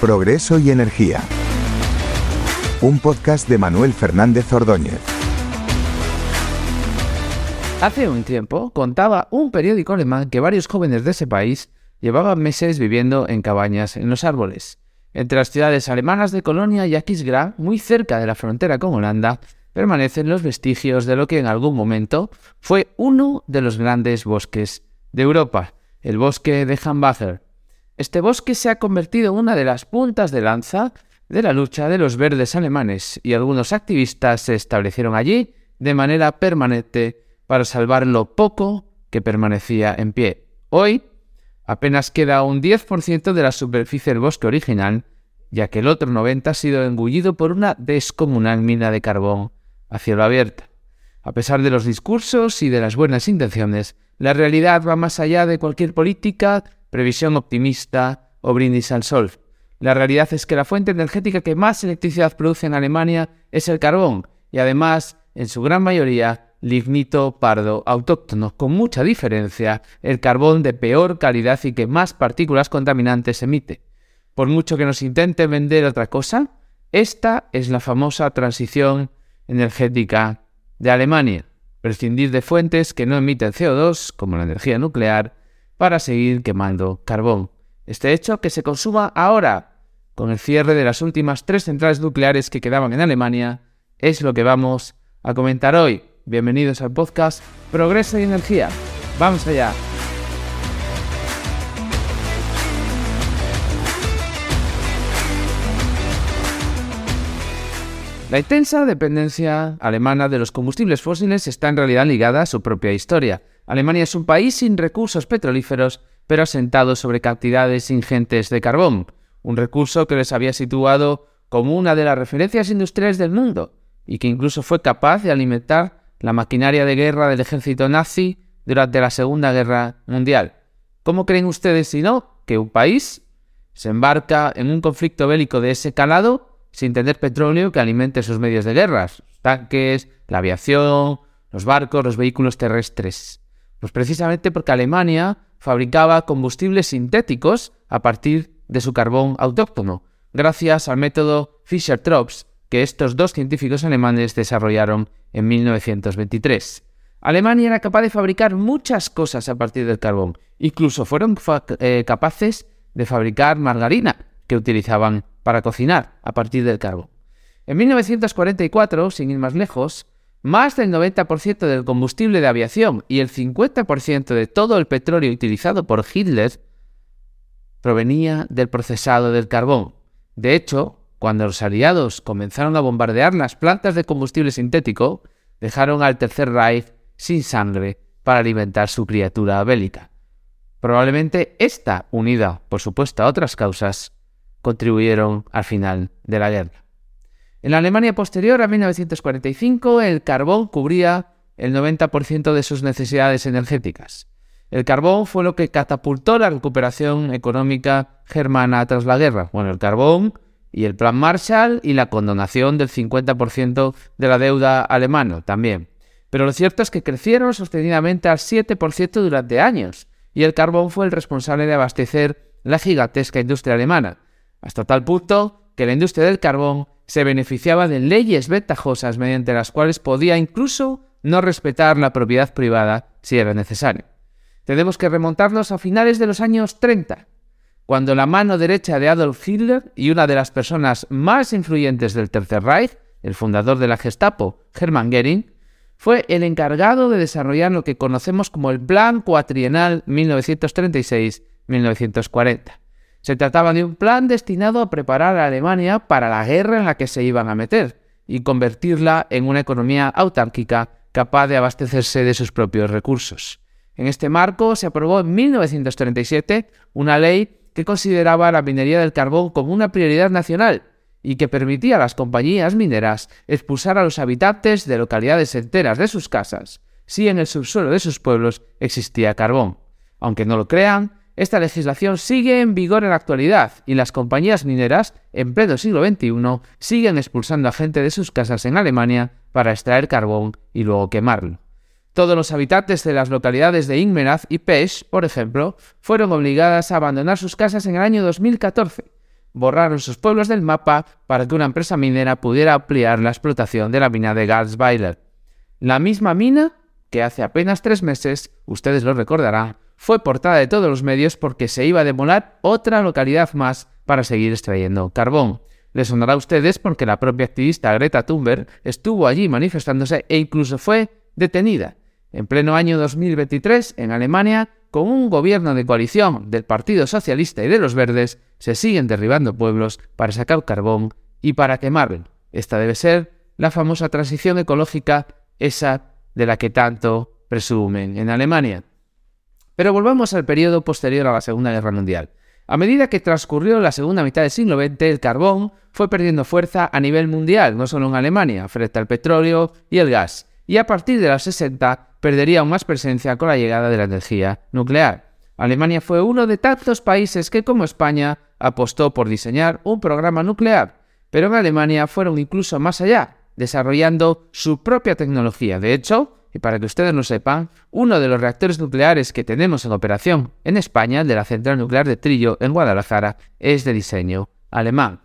Progreso y Energía. Un podcast de Manuel Fernández Ordóñez. Hace un tiempo contaba un periódico alemán que varios jóvenes de ese país llevaban meses viviendo en cabañas en los árboles. Entre las ciudades alemanas de Colonia y Aquisgrán, muy cerca de la frontera con Holanda, permanecen los vestigios de lo que en algún momento fue uno de los grandes bosques de Europa, el bosque de Hambacher. Este bosque se ha convertido en una de las puntas de lanza de la lucha de los verdes alemanes y algunos activistas se establecieron allí de manera permanente para salvar lo poco que permanecía en pie. Hoy apenas queda un 10% de la superficie del bosque original, ya que el otro 90% ha sido engullido por una descomunal mina de carbón a cielo abierto. A pesar de los discursos y de las buenas intenciones, la realidad va más allá de cualquier política, previsión optimista o brindis al sol. La realidad es que la fuente energética que más electricidad produce en Alemania es el carbón y además, en su gran mayoría, lignito pardo autóctono, con mucha diferencia, el carbón de peor calidad y que más partículas contaminantes emite. Por mucho que nos intente vender otra cosa, esta es la famosa transición energética de Alemania prescindir de fuentes que no emiten CO2, como la energía nuclear, para seguir quemando carbón. Este hecho que se consuma ahora, con el cierre de las últimas tres centrales nucleares que quedaban en Alemania, es lo que vamos a comentar hoy. Bienvenidos al podcast Progreso y Energía. Vamos allá. La intensa dependencia alemana de los combustibles fósiles está en realidad ligada a su propia historia. Alemania es un país sin recursos petrolíferos, pero asentado sobre cantidades ingentes de carbón, un recurso que les había situado como una de las referencias industriales del mundo y que incluso fue capaz de alimentar la maquinaria de guerra del ejército nazi durante la Segunda Guerra Mundial. ¿Cómo creen ustedes, si no, que un país se embarca en un conflicto bélico de ese calado sin tener petróleo que alimente sus medios de guerra, tanques, la aviación, los barcos, los vehículos terrestres. Pues precisamente porque Alemania fabricaba combustibles sintéticos a partir de su carbón autóctono, gracias al método Fischer-Tropsch que estos dos científicos alemanes desarrollaron en 1923. Alemania era capaz de fabricar muchas cosas a partir del carbón, incluso fueron eh, capaces de fabricar margarina, que utilizaban para cocinar a partir del carbón. En 1944, sin ir más lejos, más del 90% del combustible de aviación y el 50% de todo el petróleo utilizado por Hitler provenía del procesado del carbón. De hecho, cuando los aliados comenzaron a bombardear las plantas de combustible sintético, dejaron al Tercer Reich sin sangre para alimentar su criatura bélica. Probablemente esta, unida, por supuesto, a otras causas, contribuyeron al final de la guerra. En la Alemania posterior a 1945, el carbón cubría el 90% de sus necesidades energéticas. El carbón fue lo que catapultó la recuperación económica germana tras la guerra. Bueno, el carbón y el Plan Marshall y la condonación del 50% de la deuda alemana también. Pero lo cierto es que crecieron sostenidamente al 7% durante años, y el carbón fue el responsable de abastecer la gigantesca industria alemana, hasta tal punto que la industria del carbón se beneficiaba de leyes ventajosas mediante las cuales podía incluso no respetar la propiedad privada si era necesario. Tenemos que remontarnos a finales de los años 30, cuando la mano derecha de Adolf Hitler y una de las personas más influyentes del Tercer Reich, el fundador de la Gestapo, Hermann Göring, fue el encargado de desarrollar lo que conocemos como el Plan Cuatrienal 1936-1940. Se trataba de un plan destinado a preparar a Alemania para la guerra en la que se iban a meter y convertirla en una economía autárquica capaz de abastecerse de sus propios recursos. En este marco se aprobó en 1937 una ley que consideraba la minería del carbón como una prioridad nacional y que permitía a las compañías mineras expulsar a los habitantes de localidades enteras de sus casas si en el subsuelo de sus pueblos existía carbón. Aunque no lo crean, esta legislación sigue en vigor en la actualidad y las compañías mineras, en pleno siglo XXI, siguen expulsando a gente de sus casas en Alemania para extraer carbón y luego quemarlo. Todos los habitantes de las localidades de Ingmeraz y Pesch, por ejemplo, fueron obligadas a abandonar sus casas en el año 2014. borraron sus pueblos del mapa para que una empresa minera pudiera ampliar la explotación de la mina de Garzweiler. La misma mina que hace apenas tres meses, ustedes lo recordarán, fue portada de todos los medios porque se iba a demolar otra localidad más para seguir extrayendo carbón. Les sonará a ustedes porque la propia activista Greta Thunberg estuvo allí manifestándose e incluso fue detenida. En pleno año 2023, en Alemania, con un gobierno de coalición del Partido Socialista y de los Verdes, se siguen derribando pueblos para sacar carbón y para quemarlo. Esta debe ser la famosa transición ecológica, esa de la que tanto presumen en Alemania. Pero volvamos al periodo posterior a la Segunda Guerra Mundial. A medida que transcurrió la segunda mitad del siglo XX, el carbón fue perdiendo fuerza a nivel mundial, no solo en Alemania, frente al petróleo y el gas, y a partir de los 60 perdería aún más presencia con la llegada de la energía nuclear. Alemania fue uno de tantos países que, como España, apostó por diseñar un programa nuclear, pero en Alemania fueron incluso más allá, desarrollando su propia tecnología. De hecho, y para que ustedes lo sepan, uno de los reactores nucleares que tenemos en operación en España, de la central nuclear de Trillo en Guadalajara, es de diseño alemán.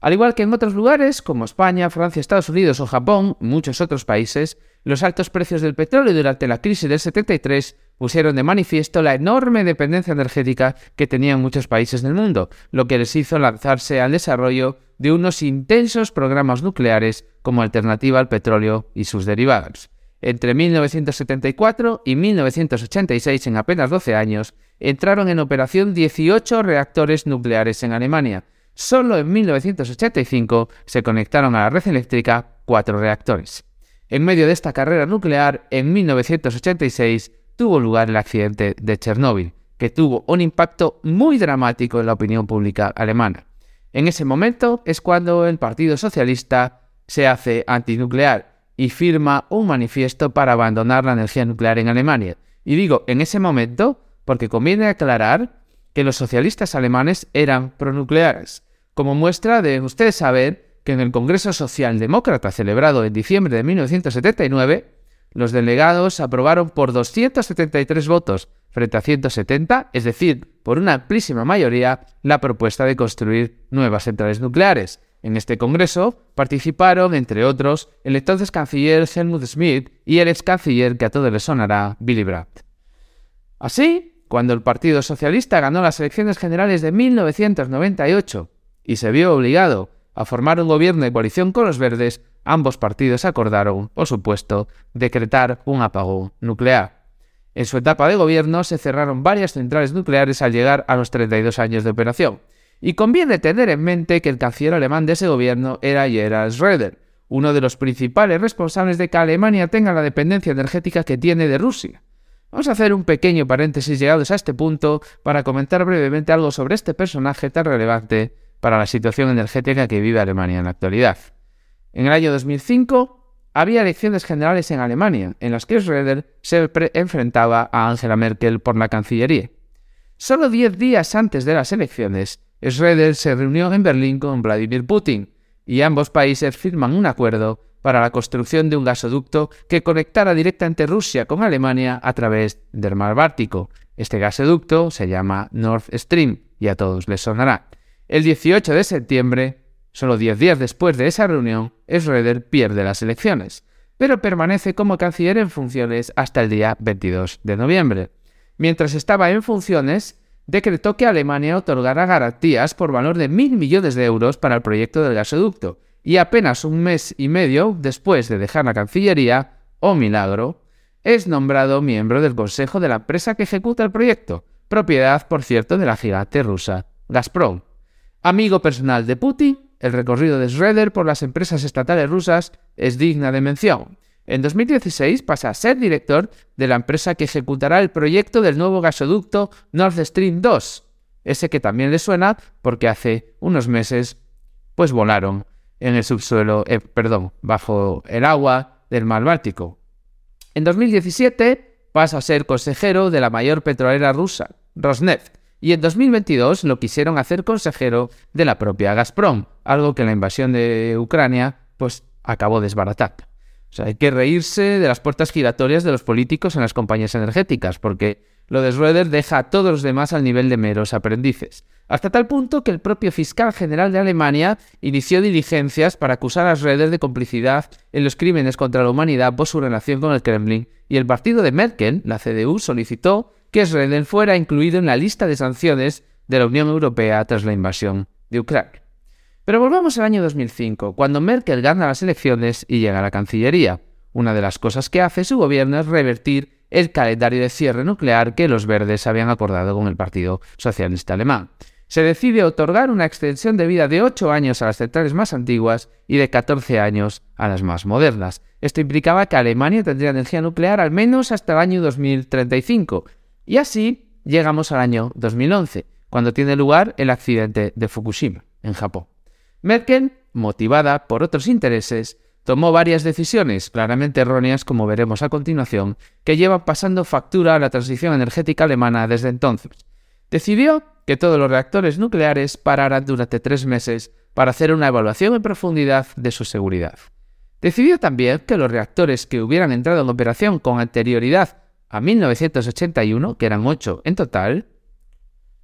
Al igual que en otros lugares, como España, Francia, Estados Unidos o Japón, muchos otros países, los altos precios del petróleo durante la crisis del 73 pusieron de manifiesto la enorme dependencia energética que tenían muchos países del mundo, lo que les hizo lanzarse al desarrollo de unos intensos programas nucleares como alternativa al petróleo y sus derivados. Entre 1974 y 1986, en apenas 12 años, entraron en operación 18 reactores nucleares en Alemania, Solo en 1985 se conectaron a la red eléctrica cuatro reactores. En medio de esta carrera nuclear, en 1986 tuvo lugar el accidente de Chernóbil, que tuvo un impacto muy dramático en la opinión pública alemana. En ese momento es cuando el Partido Socialista se hace antinuclear y firma un manifiesto para abandonar la energía nuclear en Alemania. Y digo en ese momento porque conviene aclarar que los socialistas alemanes eran pronucleares como muestra de ustedes saber que en el Congreso Socialdemócrata celebrado en diciembre de 1979, los delegados aprobaron por 273 votos frente a 170, es decir, por una amplísima mayoría, la propuesta de construir nuevas centrales nucleares. En este Congreso participaron, entre otros, el entonces canciller Helmut Schmidt y el ex canciller que a todos les sonará, Willy Brandt. Así, cuando el Partido Socialista ganó las elecciones generales de 1998 y se vio obligado a formar un gobierno de coalición con los verdes, ambos partidos acordaron, por supuesto, decretar un apagón nuclear. En su etapa de gobierno se cerraron varias centrales nucleares al llegar a los 32 años de operación. Y conviene tener en mente que el canciller alemán de ese gobierno era Gerhard Schröder, uno de los principales responsables de que Alemania tenga la dependencia energética que tiene de Rusia. Vamos a hacer un pequeño paréntesis llegados a este punto para comentar brevemente algo sobre este personaje tan relevante para la situación energética que vive Alemania en la actualidad. En el año 2005 había elecciones generales en Alemania, en las que Schröder se enfrentaba a Angela Merkel por la Cancillería. Solo diez días antes de las elecciones, Schröder se reunió en Berlín con Vladimir Putin, y ambos países firman un acuerdo para la construcción de un gasoducto que conectara directamente Rusia con Alemania a través del mar Báltico. Este gasoducto se llama Nord Stream y a todos les sonará. El 18 de septiembre, solo 10 días después de esa reunión, Schröder pierde las elecciones, pero permanece como canciller en funciones hasta el día 22 de noviembre. Mientras estaba en funciones, decretó que Alemania otorgara garantías por valor de mil millones de euros para el proyecto del gasoducto, y apenas un mes y medio después de dejar la Cancillería, oh milagro, es nombrado miembro del consejo de la empresa que ejecuta el proyecto, propiedad, por cierto, de la gigante rusa Gazprom. Amigo personal de Putin, el recorrido de Schroeder por las empresas estatales rusas es digna de mención. En 2016 pasa a ser director de la empresa que ejecutará el proyecto del nuevo gasoducto Nord Stream 2, ese que también le suena porque hace unos meses pues volaron en el subsuelo, eh, perdón, bajo el agua del mar Báltico. En 2017 pasa a ser consejero de la mayor petrolera rusa, Rosneft, y en 2022 lo quisieron hacer consejero de la propia Gazprom, algo que la invasión de Ucrania pues acabó desbaratando. O sea, hay que reírse de las puertas giratorias de los políticos en las compañías energéticas, porque lo de Schroeder deja a todos los demás al nivel de meros aprendices. Hasta tal punto que el propio fiscal general de Alemania inició diligencias para acusar a Schroeder de complicidad en los crímenes contra la humanidad por su relación con el Kremlin, y el partido de Merkel, la CDU, solicitó que Schroeder fuera incluido en la lista de sanciones de la Unión Europea tras la invasión de Ucrania. Pero volvamos al año 2005, cuando Merkel gana las elecciones y llega a la Cancillería. Una de las cosas que hace su gobierno es revertir el calendario de cierre nuclear que los verdes habían acordado con el Partido Socialista Alemán. Se decide otorgar una extensión de vida de 8 años a las centrales más antiguas y de 14 años a las más modernas. Esto implicaba que Alemania tendría energía nuclear al menos hasta el año 2035. Y así llegamos al año 2011, cuando tiene lugar el accidente de Fukushima, en Japón. Merkel, motivada por otros intereses, tomó varias decisiones, claramente erróneas como veremos a continuación, que llevan pasando factura a la transición energética alemana desde entonces. Decidió que todos los reactores nucleares pararan durante tres meses para hacer una evaluación en profundidad de su seguridad. Decidió también que los reactores que hubieran entrado en operación con anterioridad a 1981, que eran ocho en total,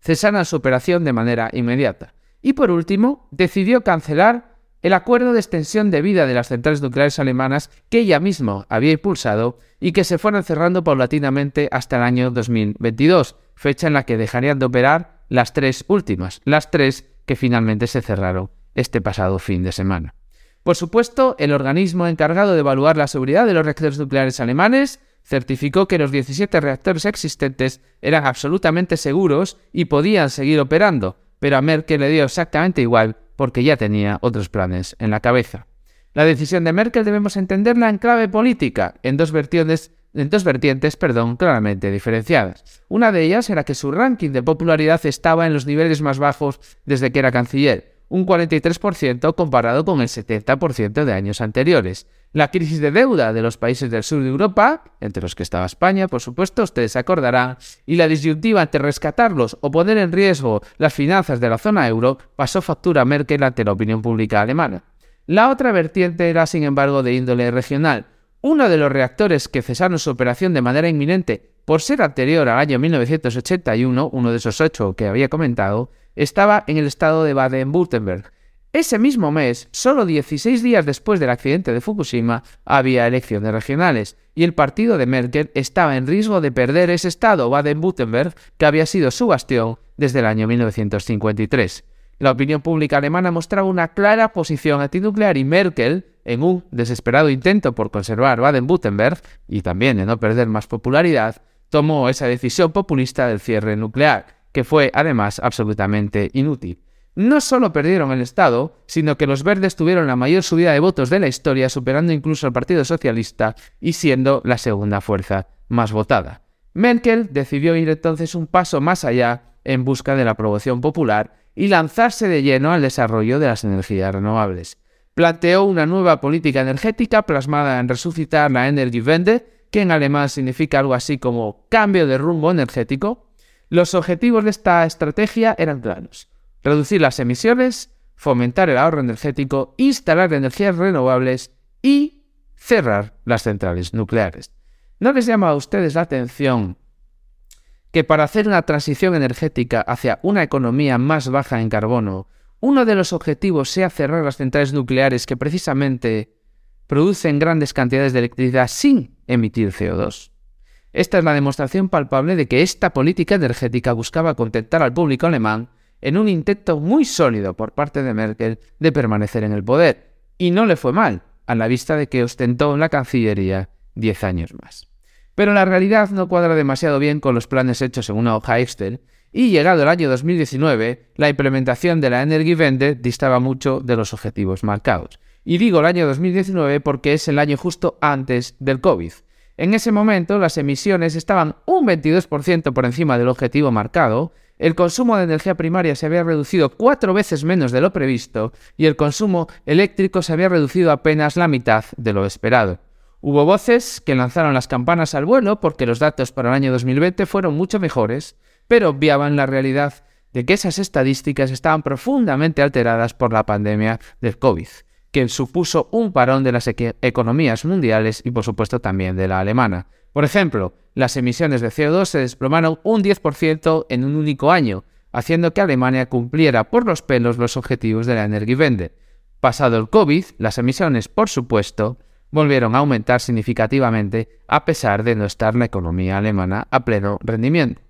cesaran su operación de manera inmediata. Y por último, decidió cancelar el acuerdo de extensión de vida de las centrales nucleares alemanas que ella misma había impulsado y que se fueron cerrando paulatinamente hasta el año 2022, fecha en la que dejarían de operar las tres últimas, las tres que finalmente se cerraron este pasado fin de semana. Por supuesto, el organismo encargado de evaluar la seguridad de los reactores nucleares alemanes certificó que los 17 reactores existentes eran absolutamente seguros y podían seguir operando, pero a Merkel le dio exactamente igual porque ya tenía otros planes en la cabeza. La decisión de Merkel debemos entenderla en clave política, en dos vertientes, en dos vertientes perdón, claramente diferenciadas. Una de ellas era que su ranking de popularidad estaba en los niveles más bajos desde que era canciller, un 43% comparado con el 70% de años anteriores. La crisis de deuda de los países del sur de Europa, entre los que estaba España, por supuesto, ustedes acordarán, y la disyuntiva entre rescatarlos o poner en riesgo las finanzas de la zona euro pasó factura a Merkel ante la opinión pública alemana. La otra vertiente era, sin embargo, de índole regional. Uno de los reactores que cesaron su operación de manera inminente por ser anterior al año 1981, uno de esos ocho que había comentado, estaba en el estado de Baden-Württemberg, ese mismo mes, solo 16 días después del accidente de Fukushima, había elecciones regionales y el partido de Merkel estaba en riesgo de perder ese estado Baden-Württemberg que había sido su bastión desde el año 1953. La opinión pública alemana mostraba una clara posición antinuclear y Merkel, en un desesperado intento por conservar Baden-Württemberg y también de no perder más popularidad, tomó esa decisión populista del cierre nuclear, que fue además absolutamente inútil. No solo perdieron el Estado, sino que los verdes tuvieron la mayor subida de votos de la historia, superando incluso al Partido Socialista y siendo la segunda fuerza más votada. Merkel decidió ir entonces un paso más allá en busca de la aprobación popular y lanzarse de lleno al desarrollo de las energías renovables. Planteó una nueva política energética plasmada en resucitar la Energiewende, que en alemán significa algo así como cambio de rumbo energético. Los objetivos de esta estrategia eran claros reducir las emisiones, fomentar el ahorro energético, instalar energías renovables y cerrar las centrales nucleares. ¿No les llama a ustedes la atención que para hacer una transición energética hacia una economía más baja en carbono, uno de los objetivos sea cerrar las centrales nucleares que precisamente producen grandes cantidades de electricidad sin emitir CO2? Esta es la demostración palpable de que esta política energética buscaba contentar al público alemán en un intento muy sólido por parte de Merkel de permanecer en el poder. Y no le fue mal, a la vista de que ostentó la Cancillería diez años más. Pero la realidad no cuadra demasiado bien con los planes hechos en una hoja Excel, y llegado el año 2019, la implementación de la Energiewende distaba mucho de los objetivos marcados. Y digo el año 2019 porque es el año justo antes del COVID. En ese momento las emisiones estaban un 22% por encima del objetivo marcado, el consumo de energía primaria se había reducido cuatro veces menos de lo previsto y el consumo eléctrico se había reducido apenas la mitad de lo esperado. Hubo voces que lanzaron las campanas al vuelo porque los datos para el año 2020 fueron mucho mejores, pero obviaban la realidad de que esas estadísticas estaban profundamente alteradas por la pandemia del COVID. Que supuso un parón de las economías mundiales y por supuesto también de la alemana. Por ejemplo, las emisiones de CO2 se desplomaron un 10% en un único año, haciendo que Alemania cumpliera por los pelos los objetivos de la Energiewende. Pasado el COVID, las emisiones, por supuesto, volvieron a aumentar significativamente a pesar de no estar la economía alemana a pleno rendimiento.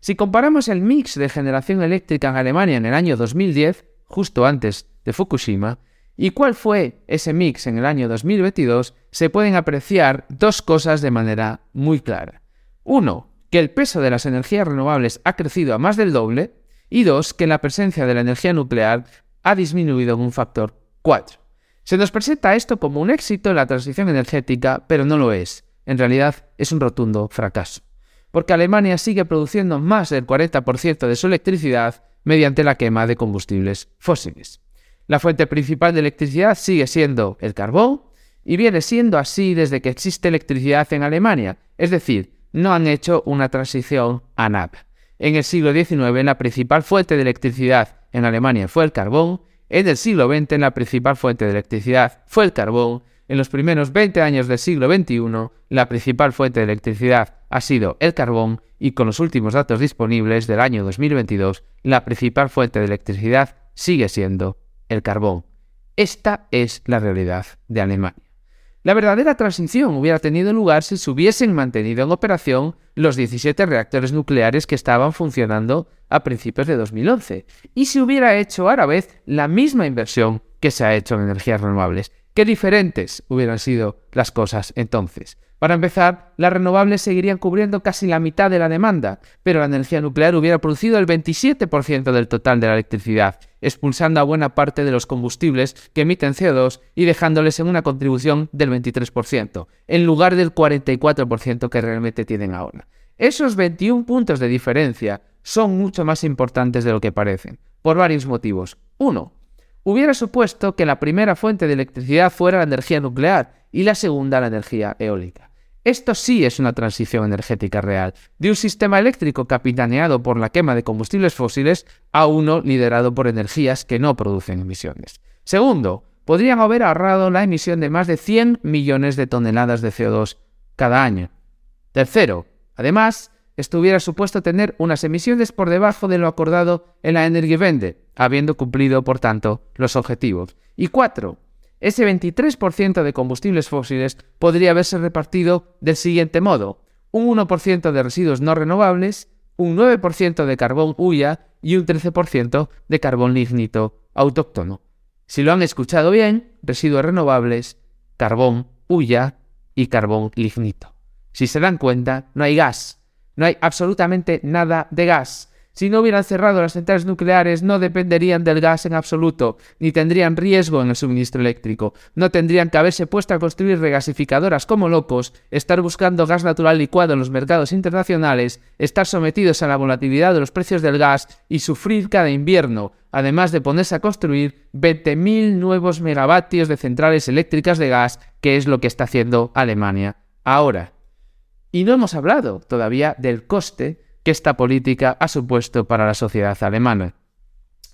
Si comparamos el mix de generación eléctrica en Alemania en el año 2010, justo antes de Fukushima, y cuál fue ese mix en el año 2022, se pueden apreciar dos cosas de manera muy clara. Uno, que el peso de las energías renovables ha crecido a más del doble, y dos, que la presencia de la energía nuclear ha disminuido en un factor 4. Se nos presenta esto como un éxito en la transición energética, pero no lo es. En realidad es un rotundo fracaso. Porque Alemania sigue produciendo más del 40% de su electricidad mediante la quema de combustibles fósiles. La fuente principal de electricidad sigue siendo el carbón y viene siendo así desde que existe electricidad en Alemania, es decir, no han hecho una transición a nada. En el siglo XIX la principal fuente de electricidad en Alemania fue el carbón, en el siglo XX la principal fuente de electricidad fue el carbón, en los primeros 20 años del siglo XXI la principal fuente de electricidad ha sido el carbón y con los últimos datos disponibles del año 2022 la principal fuente de electricidad sigue siendo el carbón. Esta es la realidad de Alemania. La verdadera transición hubiera tenido lugar si se hubiesen mantenido en operación los 17 reactores nucleares que estaban funcionando a principios de 2011 y si hubiera hecho a la vez la misma inversión que se ha hecho en energías renovables. Qué diferentes hubieran sido las cosas entonces. Para empezar, las renovables seguirían cubriendo casi la mitad de la demanda, pero la energía nuclear hubiera producido el 27% del total de la electricidad, expulsando a buena parte de los combustibles que emiten CO2 y dejándoles en una contribución del 23%, en lugar del 44% que realmente tienen ahora. Esos 21 puntos de diferencia son mucho más importantes de lo que parecen, por varios motivos. Uno, hubiera supuesto que la primera fuente de electricidad fuera la energía nuclear y la segunda la energía eólica. Esto sí es una transición energética real, de un sistema eléctrico capitaneado por la quema de combustibles fósiles a uno liderado por energías que no producen emisiones. Segundo, podrían haber ahorrado la emisión de más de 100 millones de toneladas de CO2 cada año. Tercero, además, esto hubiera supuesto tener unas emisiones por debajo de lo acordado en la Energiewende, habiendo cumplido, por tanto, los objetivos. Y cuatro, ese 23% de combustibles fósiles podría haberse repartido del siguiente modo. Un 1% de residuos no renovables, un 9% de carbón huya y un 13% de carbón lignito autóctono. Si lo han escuchado bien, residuos renovables, carbón huya y carbón lignito. Si se dan cuenta, no hay gas, no hay absolutamente nada de gas. Si no hubieran cerrado las centrales nucleares, no dependerían del gas en absoluto, ni tendrían riesgo en el suministro eléctrico. No tendrían que haberse puesto a construir regasificadoras como locos, estar buscando gas natural licuado en los mercados internacionales, estar sometidos a la volatilidad de los precios del gas y sufrir cada invierno, además de ponerse a construir 20.000 nuevos megavatios de centrales eléctricas de gas, que es lo que está haciendo Alemania ahora. Y no hemos hablado todavía del coste que esta política ha supuesto para la sociedad alemana.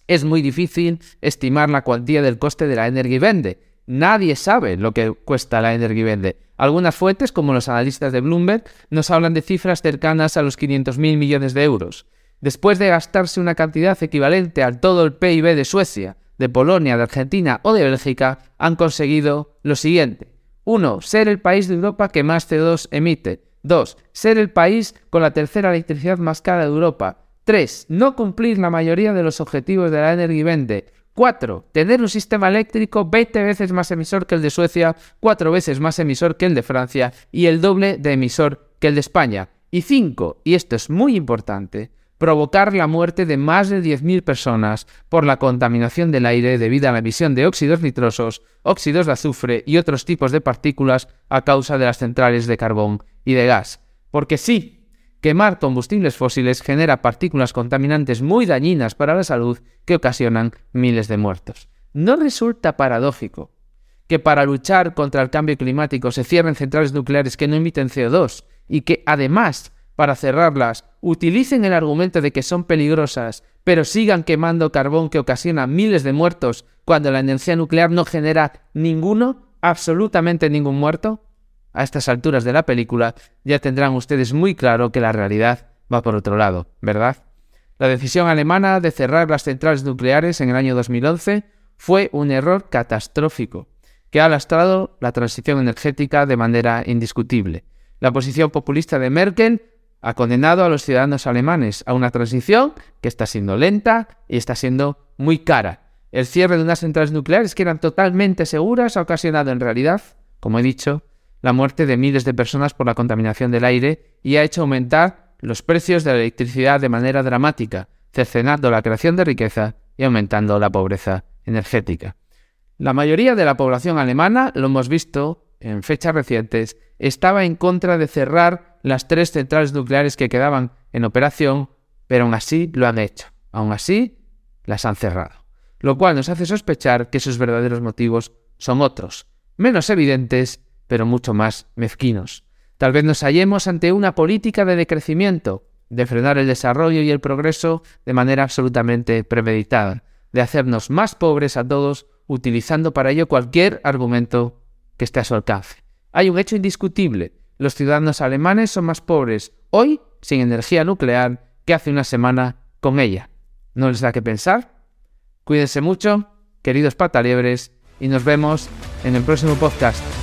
Es muy difícil estimar la cuantía del coste de la Energiewende. Nadie sabe lo que cuesta la Energiewende. Algunas fuentes, como los analistas de Bloomberg, nos hablan de cifras cercanas a los 500.000 millones de euros. Después de gastarse una cantidad equivalente al todo el PIB de Suecia, de Polonia, de Argentina o de Bélgica, han conseguido lo siguiente. 1. Ser el país de Europa que más CO2 emite. 2. Ser el país con la tercera electricidad más cara de Europa. 3. No cumplir la mayoría de los objetivos de la Energiewende. 4. Tener un sistema eléctrico 20 veces más emisor que el de Suecia, 4 veces más emisor que el de Francia y el doble de emisor que el de España. Y 5. Y esto es muy importante provocar la muerte de más de 10.000 personas por la contaminación del aire debido a la emisión de óxidos nitrosos, óxidos de azufre y otros tipos de partículas a causa de las centrales de carbón y de gas. Porque sí, quemar combustibles fósiles genera partículas contaminantes muy dañinas para la salud que ocasionan miles de muertos. ¿No resulta paradójico que para luchar contra el cambio climático se cierren centrales nucleares que no emiten CO2 y que además para cerrarlas utilicen el argumento de que son peligrosas, pero sigan quemando carbón que ocasiona miles de muertos cuando la energía nuclear no genera ninguno, absolutamente ningún muerto? A estas alturas de la película ya tendrán ustedes muy claro que la realidad va por otro lado, ¿verdad? La decisión alemana de cerrar las centrales nucleares en el año 2011 fue un error catastrófico que ha lastrado la transición energética de manera indiscutible. La posición populista de Merkel ha condenado a los ciudadanos alemanes a una transición que está siendo lenta y está siendo muy cara. El cierre de unas centrales nucleares que eran totalmente seguras ha ocasionado en realidad, como he dicho, la muerte de miles de personas por la contaminación del aire y ha hecho aumentar los precios de la electricidad de manera dramática, cercenando la creación de riqueza y aumentando la pobreza energética. La mayoría de la población alemana, lo hemos visto en fechas recientes, estaba en contra de cerrar las tres centrales nucleares que quedaban en operación, pero aún así lo han hecho. Aún así, las han cerrado. Lo cual nos hace sospechar que sus verdaderos motivos son otros, menos evidentes, pero mucho más mezquinos. Tal vez nos hallemos ante una política de decrecimiento, de frenar el desarrollo y el progreso de manera absolutamente premeditada, de hacernos más pobres a todos utilizando para ello cualquier argumento que esté a su alcance. Hay un hecho indiscutible. Los ciudadanos alemanes son más pobres hoy sin energía nuclear que hace una semana con ella. ¿No les da que pensar? Cuídense mucho, queridos pataliebres, y nos vemos en el próximo podcast.